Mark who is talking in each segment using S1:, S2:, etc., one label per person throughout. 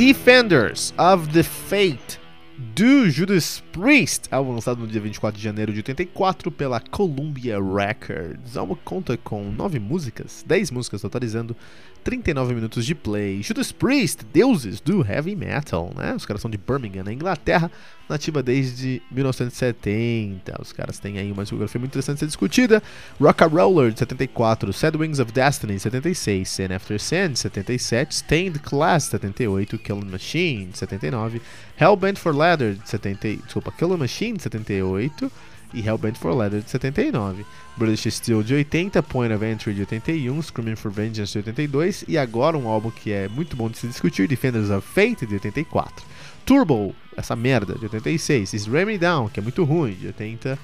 S1: Defenders of the Fate do Judas Priest, álbum lançado no dia 24 de janeiro de 84 pela Columbia Records. O álbum conta com 9 músicas, 10 músicas totalizando 39 minutos de play. Judas Priest, deuses do heavy metal, né? Os caras são de Birmingham, na Inglaterra, nativa desde 1970. Os caras têm aí uma discografia muito interessante a ser discutida. Rock Roller de 74, Sad Wings of Destiny de 76, Sin After Sin de 77, Stained Class de 78, Killing Machine de 79, Hellbent for Leather de 70, desculpa, Killing Machine de 78 e Hellbent for Leather de 79. British Steel de 80, Point of Entry de 81, Screaming for Vengeance de 82 e agora um álbum que é muito bom de se discutir, Defenders of Fate de 84. Turbo, essa merda, de 86. Is Me Down, que é muito ruim, de 80.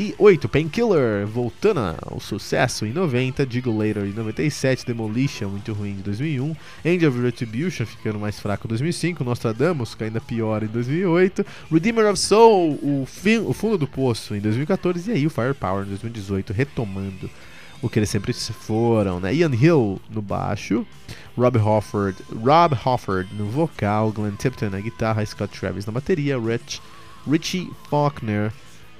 S1: E 8, Painkiller, voltando ao sucesso em 90, Digo Later em 97, Demolition, muito ruim em 2001, End of Retribution, ficando mais fraco em 2005, Nostradamus, que ainda pior em 2008, Redeemer of Soul, o, fim, o fundo do poço em 2014, e aí o Firepower em 2018, retomando o que eles sempre foram, né? Ian Hill no baixo, Rob Hofford, Rob Hofford no vocal, Glenn Tipton na guitarra, Scott Travis na bateria, Rich, Richie Faulkner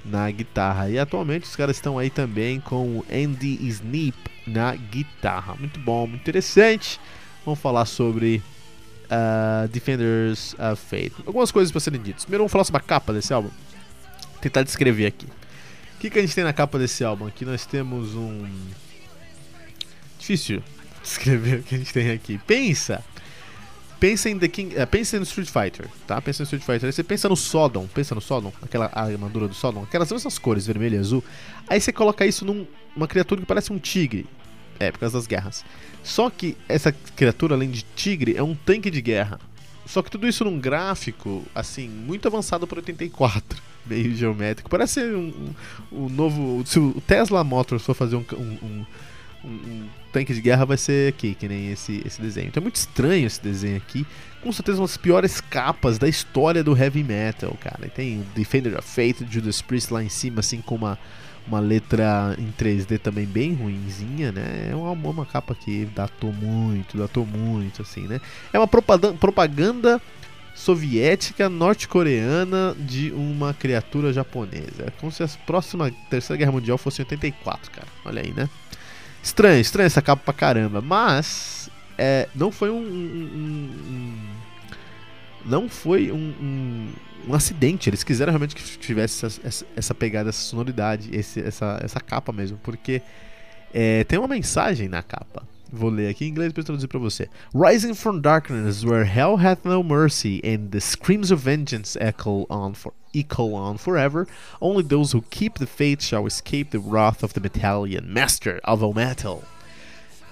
S1: na guitarra. E atualmente os caras estão aí também com o Andy Snip na guitarra. Muito bom, muito interessante. Vamos falar sobre uh, Defenders of Fate. Algumas coisas para serem ditas. Primeiro vamos falar sobre a capa desse álbum. Vou tentar descrever aqui. O que, que a gente tem na capa desse álbum? Aqui nós temos um. Difícil descrever o que a gente tem aqui. Pensa pensa em The King, uh, pensa no Street Fighter, tá? Pensa no Street Fighter. Aí você pensa no Sodom, pensa no Sodom, aquela armadura do Sodom, aquelas mesmas cores, vermelho e azul. Aí você coloca isso numa num, criatura que parece um tigre. É, por causa das guerras. Só que essa criatura, além de tigre, é um tanque de guerra. Só que tudo isso num gráfico, assim, muito avançado para 84. Meio geométrico. Parece um, um, um, novo. Se o Tesla Motors for fazer um, um um, tanque de guerra vai ser aqui, que nem esse, esse desenho. Então é muito estranho esse desenho aqui. Com certeza uma das piores capas da história do heavy metal, cara. E tem Defender of Fate, Judas Priest lá em cima, assim, com uma, uma letra em 3D também bem ruinzinha, né? É uma, uma capa que datou muito, datou muito, assim, né? É uma propaganda soviética norte-coreana de uma criatura japonesa. É como se a próxima Terceira Guerra Mundial fosse em 84, cara. Olha aí, né? Estranho, estranho essa capa pra caramba. Mas é, não foi um, um, um não foi um, um, acidente. Eles quiseram realmente que tivesse essa, essa, essa pegada, essa sonoridade, esse, essa, essa capa mesmo, porque é, tem uma mensagem na capa. Vou ler aqui em inglês para traduzir para você. Rising from darkness, where hell hath no mercy, and the screams of vengeance echo on for echo on forever. Only those who keep the faith shall escape the wrath of the master of all metal.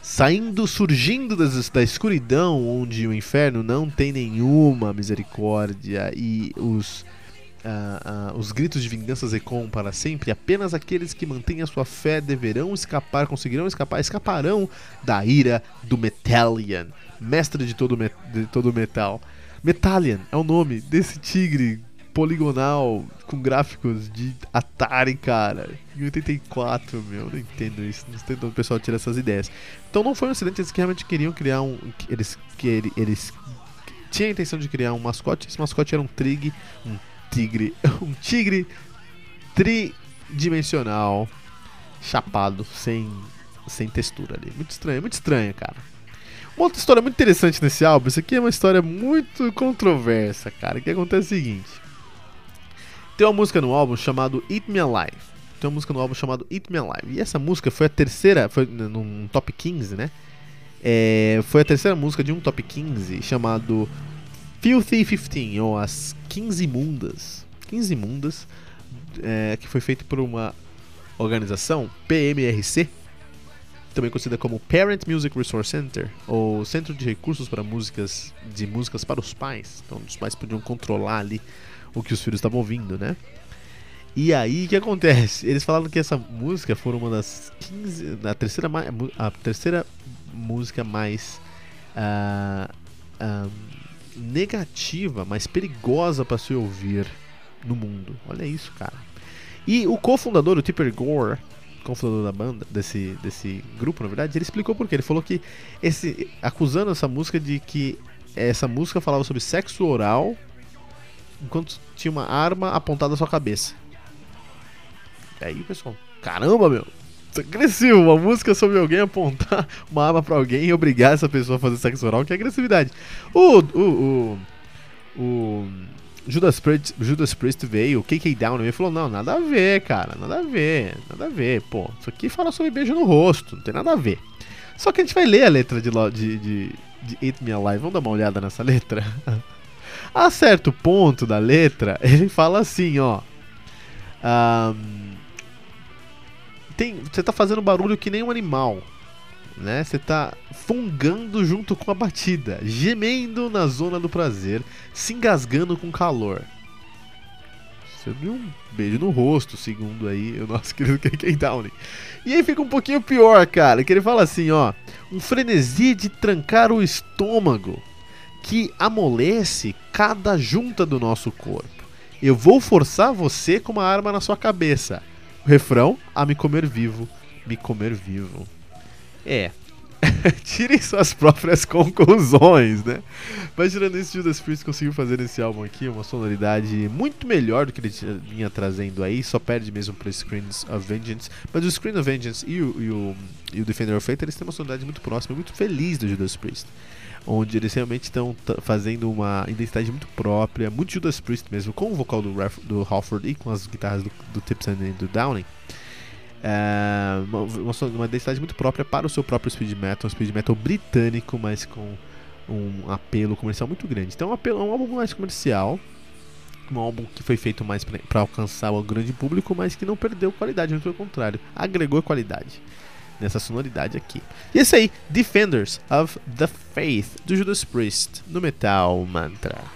S1: Saindo, surgindo das, da escuridão, onde o inferno não tem nenhuma misericórdia e os Os gritos de vingança ecoam para sempre, apenas aqueles que mantêm a sua fé deverão escapar, conseguirão escapar, escaparão da ira do Metallian, mestre de todo, de todo metal. Metallian é o nome desse tigre poligonal com gráficos de Atari, cara. Em 84, meu, não entendo isso. Não onde o pessoal tira essas ideias. Então não foi um acidente, eles que realmente queriam criar um. Eles, que, eles tinham a intenção de criar um mascote. Esse mascote era um trig, um tigre, um tigre tridimensional, chapado, sem, sem textura ali. Muito estranho, muito estranho, cara. Uma outra história muito interessante nesse álbum, isso aqui é uma história muito controversa, cara. O que acontece é o seguinte: tem uma música no álbum chamado Eat Me Alive. Tem uma música no álbum chamado Eat Me Alive. E essa música foi a terceira, foi num top 15, né? É, foi a terceira música de um top 15 chamado Filthy 15, ou as 15 imundas. 15 imundas, é, que foi feito por uma organização, PMRC, também conhecida como Parent Music Resource Center, ou Centro de Recursos para Músicas de Músicas para os Pais. Então os pais podiam controlar ali o que os filhos estavam ouvindo, né? E aí o que acontece? Eles falaram que essa música foi uma das 15. A terceira, a terceira música mais. Uh, uh, negativa, mas perigosa para se ouvir no mundo. Olha isso, cara. E o cofundador, o Tipper Gore, cofundador da banda, desse, desse grupo, na verdade, ele explicou por quê. Ele falou que esse acusando essa música de que essa música falava sobre sexo oral enquanto tinha uma arma apontada à sua cabeça. E aí, pessoal, caramba, meu, agressivo. Uma música sobre alguém apontar uma arma pra alguém e obrigar essa pessoa a fazer sexo oral, que é agressividade. O. O. O. o Judas Priest, Judas Priest veio, o KK Down e falou: Não, nada a ver, cara, nada a ver, nada a ver. Pô, isso aqui fala sobre beijo no rosto, não tem nada a ver. Só que a gente vai ler a letra de, de, de, de Eat Me Alive, vamos dar uma olhada nessa letra? a certo ponto da letra, ele fala assim: Ó. Um, tem, você tá fazendo barulho que nem um animal. Né? Você tá fungando junto com a batida, gemendo na zona do prazer, se engasgando com calor. Você viu um beijo no rosto, segundo aí o nosso querido KK Downey. E aí fica um pouquinho pior, cara, que ele fala assim, ó, um frenesi de trancar o estômago que amolece cada junta do nosso corpo. Eu vou forçar você com uma arma na sua cabeça. Refrão, a me comer vivo, me comer vivo. É. Tirem suas próprias conclusões, né? Mas tirando isso, Judas Priest conseguiu fazer nesse álbum aqui uma sonoridade muito melhor do que ele vinha trazendo aí, só perde mesmo para Screens of Vengeance. Mas o Screen of Vengeance e o, e o, e o Defender of Fate, eles têm uma sonoridade muito próxima, muito feliz do Judas Priest onde eles realmente estão fazendo uma identidade muito própria, muito Judas Priest mesmo, com o vocal do, Ref, do Halford e com as guitarras do, do Tipton e do Downing. É, uma, uma, identidade muito própria para o seu próprio speed metal, um speed metal britânico, mas com um apelo comercial muito grande. Então é um, apelo, é um álbum mais comercial, um álbum que foi feito mais para alcançar o grande público, mas que não perdeu qualidade, muito pelo contrário, agregou qualidade nessa sonoridade aqui. E esse aí, Defenders of the Faith, do Judas Priest, no Metal Mantra.